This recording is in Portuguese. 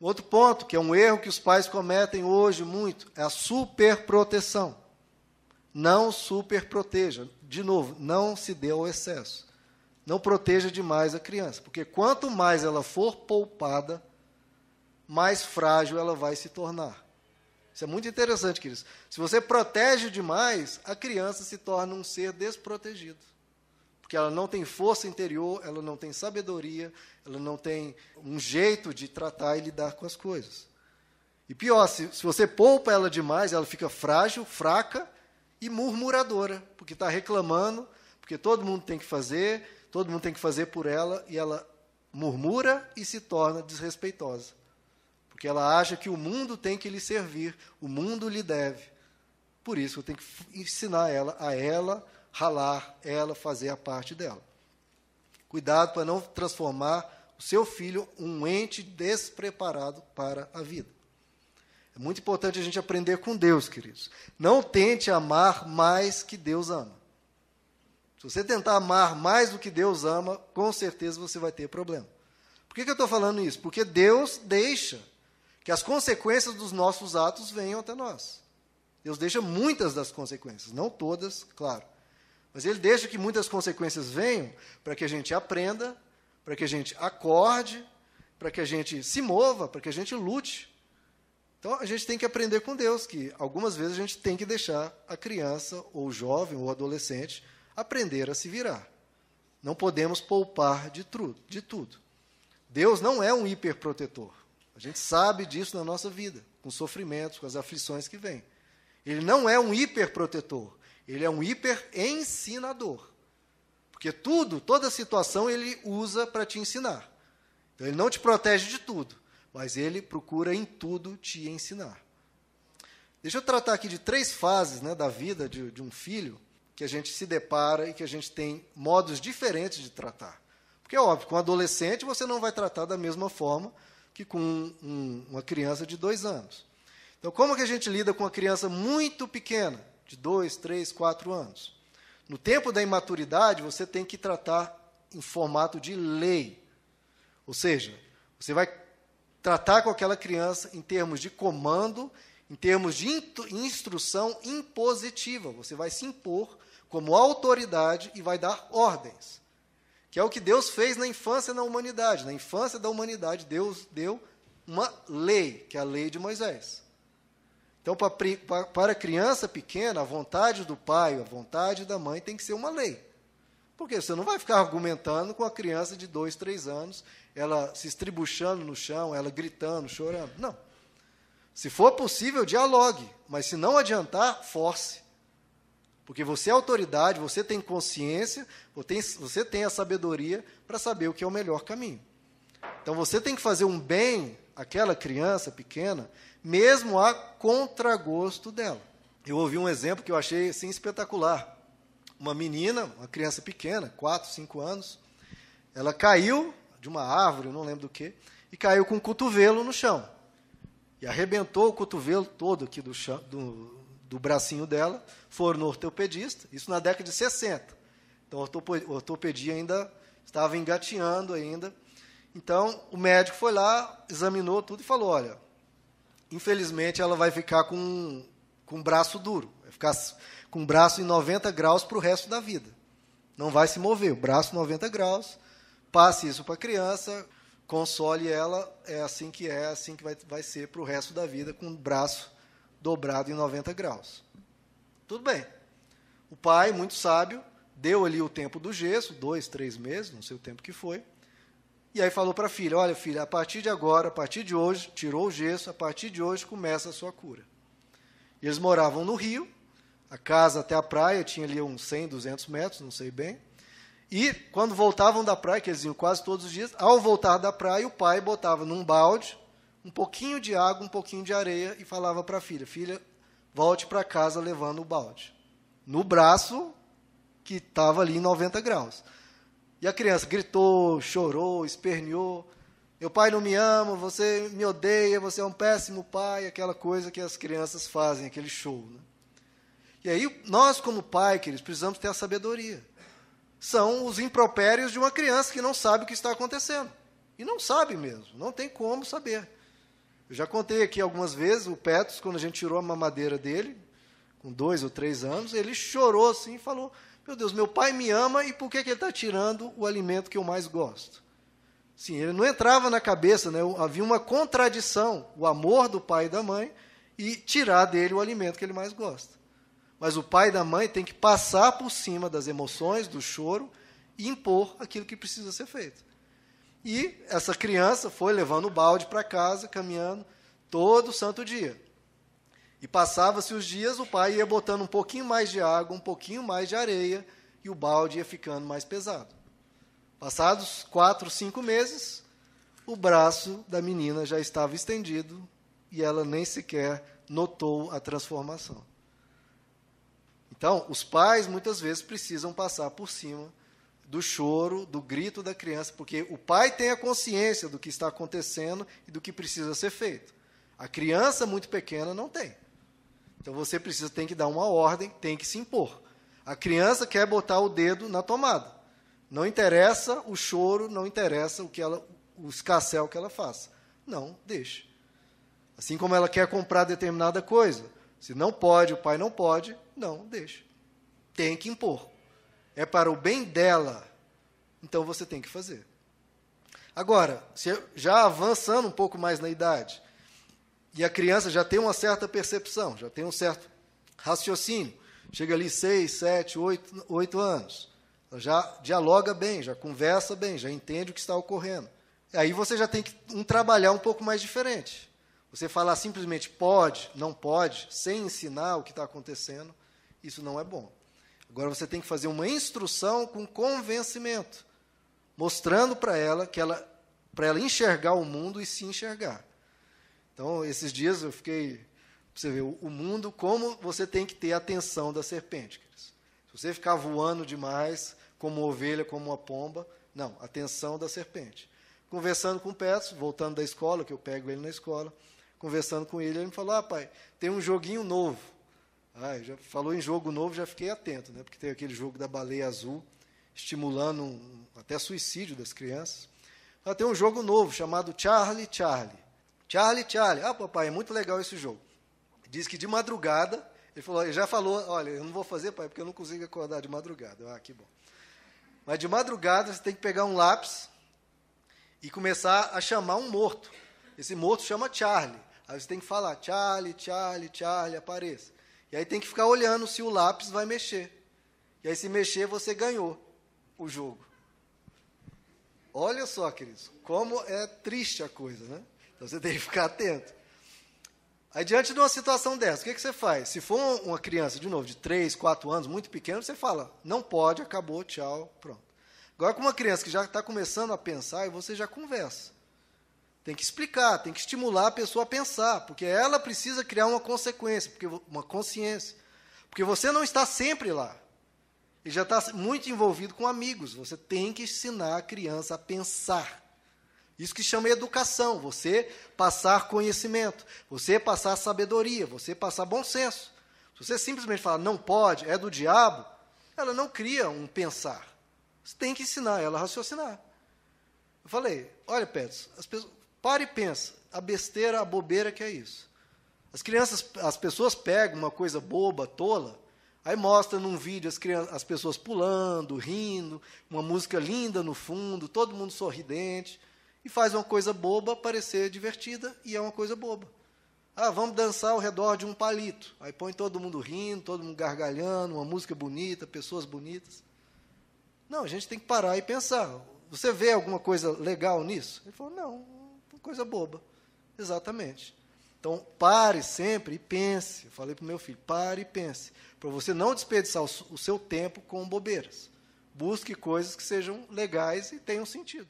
Outro ponto, que é um erro que os pais cometem hoje muito, é a superproteção. Não superproteja. De novo, não se dê ao excesso. Não proteja demais a criança, porque quanto mais ela for poupada, mais frágil ela vai se tornar. Isso é muito interessante, queridos. Se você protege demais, a criança se torna um ser desprotegido porque ela não tem força interior, ela não tem sabedoria, ela não tem um jeito de tratar e lidar com as coisas. E pior, se, se você poupa ela demais, ela fica frágil, fraca e murmuradora, porque está reclamando, porque todo mundo tem que fazer, todo mundo tem que fazer por ela, e ela murmura e se torna desrespeitosa. Porque ela acha que o mundo tem que lhe servir, o mundo lhe deve. Por isso eu tenho que ensinar ela a ela ralar, ela fazer a parte dela. Cuidado para não transformar o seu filho um ente despreparado para a vida. É muito importante a gente aprender com Deus, queridos. Não tente amar mais que Deus ama. Se você tentar amar mais do que Deus ama, com certeza você vai ter problema. Por que, que eu estou falando isso? Porque Deus deixa que as consequências dos nossos atos venham até nós. Deus deixa muitas das consequências, não todas, claro. Mas ele deixa que muitas consequências venham para que a gente aprenda, para que a gente acorde, para que a gente se mova, para que a gente lute. Então a gente tem que aprender com Deus que algumas vezes a gente tem que deixar a criança, ou o jovem, ou o adolescente aprender a se virar. Não podemos poupar de, de tudo. Deus não é um hiperprotetor. A gente sabe disso na nossa vida, com os sofrimentos, com as aflições que vêm. Ele não é um hiperprotetor. Ele é um hiper ensinador. Porque tudo, toda situação, ele usa para te ensinar. Então, ele não te protege de tudo, mas ele procura em tudo te ensinar. Deixa eu tratar aqui de três fases né, da vida de, de um filho que a gente se depara e que a gente tem modos diferentes de tratar. Porque é óbvio, com um adolescente você não vai tratar da mesma forma que com um, uma criança de dois anos. Então, como que a gente lida com uma criança muito pequena? De dois, três, quatro anos. No tempo da imaturidade, você tem que tratar em formato de lei. Ou seja, você vai tratar com aquela criança em termos de comando, em termos de instrução impositiva. Você vai se impor como autoridade e vai dar ordens. Que é o que Deus fez na infância na humanidade. Na infância da humanidade, Deus deu uma lei, que é a lei de Moisés. Então, para a criança pequena, a vontade do pai, a vontade da mãe tem que ser uma lei. Porque você não vai ficar argumentando com a criança de dois, três anos, ela se estribuchando no chão, ela gritando, chorando. Não. Se for possível, dialogue. Mas se não adiantar, force. Porque você é autoridade, você tem consciência, você tem a sabedoria para saber o que é o melhor caminho. Então você tem que fazer um bem àquela criança pequena mesmo a contragosto dela. Eu ouvi um exemplo que eu achei assim, espetacular. Uma menina, uma criança pequena, 4, 5 anos, ela caiu de uma árvore, não lembro do que, e caiu com o cotovelo no chão. E arrebentou o cotovelo todo aqui do, chão, do, do bracinho dela. Foram no ortopedista, isso na década de 60. Então a ortopedia ainda estava engateando ainda. Então o médico foi lá, examinou tudo e falou: olha, infelizmente ela vai ficar com, com o braço duro, vai ficar com o braço em 90 graus para o resto da vida. Não vai se mover, o braço 90 graus, passe isso para a criança, console ela, é assim que é, assim que vai, vai ser para o resto da vida, com o braço dobrado em 90 graus. Tudo bem. O pai, muito sábio, deu ali o tempo do gesso, dois, três meses, não sei o tempo que foi, e aí falou para a filha: Olha, filha, a partir de agora, a partir de hoje, tirou o gesso, a partir de hoje começa a sua cura. E eles moravam no Rio, a casa até a praia tinha ali uns 100, 200 metros, não sei bem. E quando voltavam da praia, que eles iam quase todos os dias, ao voltar da praia, o pai botava num balde um pouquinho de água, um pouquinho de areia e falava para a filha: Filha, volte para casa levando o balde. No braço que estava ali em 90 graus. E a criança gritou, chorou, esperneou. Meu pai não me ama, você me odeia, você é um péssimo pai, aquela coisa que as crianças fazem, aquele show. Né? E aí, nós, como pai, queridos, precisamos ter a sabedoria. São os impropérios de uma criança que não sabe o que está acontecendo. E não sabe mesmo, não tem como saber. Eu já contei aqui algumas vezes, o Petros, quando a gente tirou a mamadeira dele, com dois ou três anos, ele chorou assim e falou: Meu Deus, meu pai me ama e por que, que ele está tirando o alimento que eu mais gosto? Sim, ele não entrava na cabeça, né? havia uma contradição, o amor do pai e da mãe e tirar dele o alimento que ele mais gosta. Mas o pai e da mãe tem que passar por cima das emoções, do choro e impor aquilo que precisa ser feito. E essa criança foi levando o balde para casa, caminhando todo santo dia. E passava-se os dias, o pai ia botando um pouquinho mais de água, um pouquinho mais de areia, e o balde ia ficando mais pesado. Passados quatro, cinco meses, o braço da menina já estava estendido e ela nem sequer notou a transformação. Então, os pais muitas vezes precisam passar por cima do choro, do grito da criança, porque o pai tem a consciência do que está acontecendo e do que precisa ser feito. A criança muito pequena não tem. Então você precisa tem que dar uma ordem, tem que se impor. A criança quer botar o dedo na tomada. Não interessa o choro, não interessa o que ela, o escassel que ela faça. Não, deixa. Assim como ela quer comprar determinada coisa, se não pode, o pai não pode, não, deixa. Tem que impor é para o bem dela, então você tem que fazer. Agora, já avançando um pouco mais na idade, e a criança já tem uma certa percepção, já tem um certo raciocínio, chega ali seis, sete, oito, oito anos, já dialoga bem, já conversa bem, já entende o que está ocorrendo. Aí você já tem que um trabalhar um pouco mais diferente. Você falar simplesmente pode, não pode, sem ensinar o que está acontecendo, isso não é bom. Agora você tem que fazer uma instrução com convencimento, mostrando para ela que ela para ela enxergar o mundo e se enxergar. Então, esses dias eu fiquei você ver o mundo como você tem que ter a atenção da serpente. Se você ficar voando demais, como ovelha, como uma pomba, não, atenção da serpente. Conversando com o Petros, voltando da escola, que eu pego ele na escola, conversando com ele, ele me falou: "Ah, pai, tem um joguinho novo. Ah, já falou em jogo novo, já fiquei atento, né? Porque tem aquele jogo da baleia azul, estimulando um, até suicídio das crianças. Ah, tem um jogo novo chamado Charlie Charlie. Charlie Charlie. Ah, papai, é muito legal esse jogo. Diz que de madrugada, ele, falou, ele já falou, olha, eu não vou fazer, pai, porque eu não consigo acordar de madrugada. Ah, que bom. Mas de madrugada você tem que pegar um lápis e começar a chamar um morto. Esse morto chama Charlie. Aí você tem que falar, Charlie, Charlie, Charlie, apareça. E aí tem que ficar olhando se o lápis vai mexer. E aí, se mexer, você ganhou o jogo. Olha só, queridos, como é triste a coisa, né? Então você tem que ficar atento. Aí, diante de uma situação dessa, o que, que você faz? Se for uma criança, de novo, de 3, 4 anos, muito pequena, você fala, não pode, acabou, tchau, pronto. Agora, com uma criança que já está começando a pensar, e você já conversa. Tem que explicar, tem que estimular a pessoa a pensar, porque ela precisa criar uma consequência, porque uma consciência. Porque você não está sempre lá. E já está muito envolvido com amigos. Você tem que ensinar a criança a pensar. Isso que chama educação, você passar conhecimento, você passar sabedoria, você passar bom senso. Se você simplesmente fala não pode, é do diabo, ela não cria um pensar. Você tem que ensinar ela a raciocinar. Eu falei, olha, Pedro, as pessoas, para e pensa, a besteira, a bobeira que é isso. As crianças, as pessoas pegam uma coisa boba, tola, aí mostra num vídeo as, crianças, as pessoas pulando, rindo, uma música linda no fundo, todo mundo sorridente, e faz uma coisa boba parecer divertida, e é uma coisa boba. Ah, vamos dançar ao redor de um palito. Aí põe todo mundo rindo, todo mundo gargalhando, uma música bonita, pessoas bonitas. Não, a gente tem que parar e pensar. Você vê alguma coisa legal nisso? Ele falou, não, Coisa boba. Exatamente. Então, pare sempre e pense. Eu falei para o meu filho, pare e pense. Para você não desperdiçar o seu tempo com bobeiras. Busque coisas que sejam legais e tenham sentido.